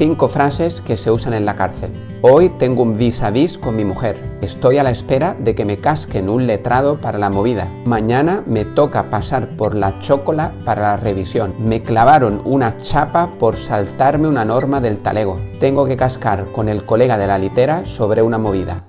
Cinco frases que se usan en la cárcel. Hoy tengo un vis a vis con mi mujer. Estoy a la espera de que me casquen un letrado para la movida. Mañana me toca pasar por la chocola para la revisión. Me clavaron una chapa por saltarme una norma del talego. Tengo que cascar con el colega de la litera sobre una movida.